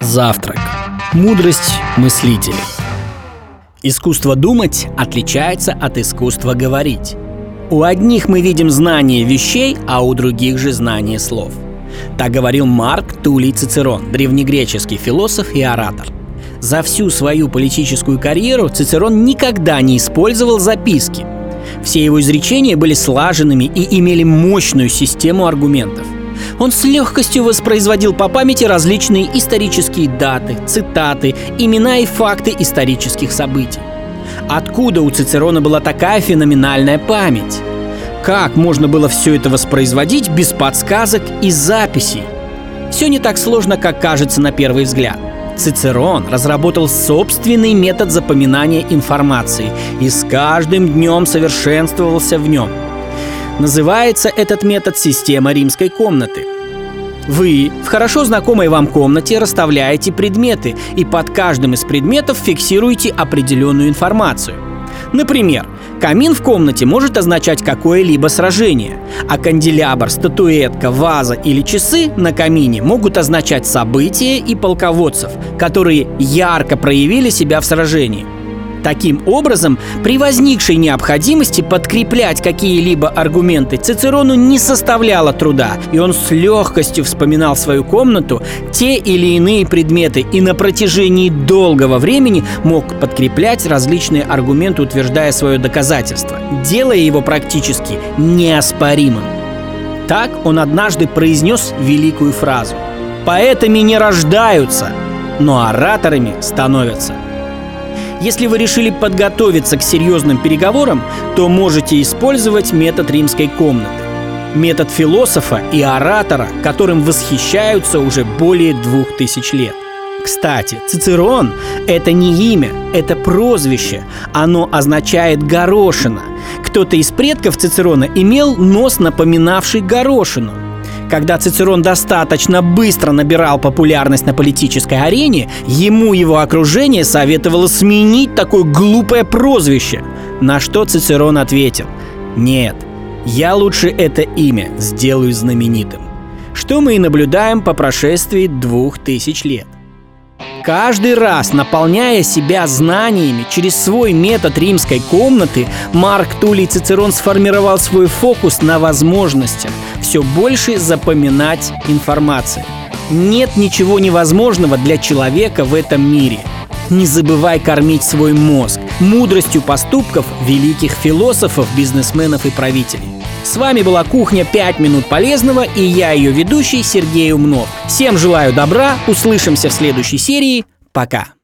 Завтрак. Мудрость мыслителей. Искусство думать отличается от искусства говорить. У одних мы видим знание вещей, а у других же знание слов. Так говорил Марк Тулей Цицерон, древнегреческий философ и оратор. За всю свою политическую карьеру Цицерон никогда не использовал записки. Все его изречения были слаженными и имели мощную систему аргументов. Он с легкостью воспроизводил по памяти различные исторические даты, цитаты, имена и факты исторических событий. Откуда у Цицерона была такая феноменальная память? Как можно было все это воспроизводить без подсказок и записей? Все не так сложно, как кажется на первый взгляд. Цицерон разработал собственный метод запоминания информации и с каждым днем совершенствовался в нем – Называется этот метод система римской комнаты. Вы в хорошо знакомой вам комнате расставляете предметы и под каждым из предметов фиксируете определенную информацию. Например, камин в комнате может означать какое-либо сражение, а канделябр, статуэтка, ваза или часы на камине могут означать события и полководцев, которые ярко проявили себя в сражении – Таким образом, при возникшей необходимости подкреплять какие-либо аргументы Цицерону не составляло труда, и он с легкостью вспоминал свою комнату, те или иные предметы и на протяжении долгого времени мог подкреплять различные аргументы, утверждая свое доказательство, делая его практически неоспоримым. Так он однажды произнес великую фразу «Поэтами не рождаются, но ораторами становятся». Если вы решили подготовиться к серьезным переговорам, то можете использовать метод римской комнаты. Метод философа и оратора, которым восхищаются уже более двух тысяч лет. Кстати, Цицерон – это не имя, это прозвище. Оно означает «горошина». Кто-то из предков Цицерона имел нос, напоминавший горошину – когда Цицерон достаточно быстро набирал популярность на политической арене, ему его окружение советовало сменить такое глупое прозвище. На что Цицерон ответил «Нет, я лучше это имя сделаю знаменитым». Что мы и наблюдаем по прошествии двух тысяч лет. Каждый раз, наполняя себя знаниями через свой метод римской комнаты, Марк Тулей Цицерон сформировал свой фокус на возможностях все больше запоминать информацию. Нет ничего невозможного для человека в этом мире. Не забывай кормить свой мозг мудростью поступков великих философов, бизнесменов и правителей. С вами была «Кухня 5 минут полезного» и я ее ведущий Сергей Умнов. Всем желаю добра, услышимся в следующей серии. Пока!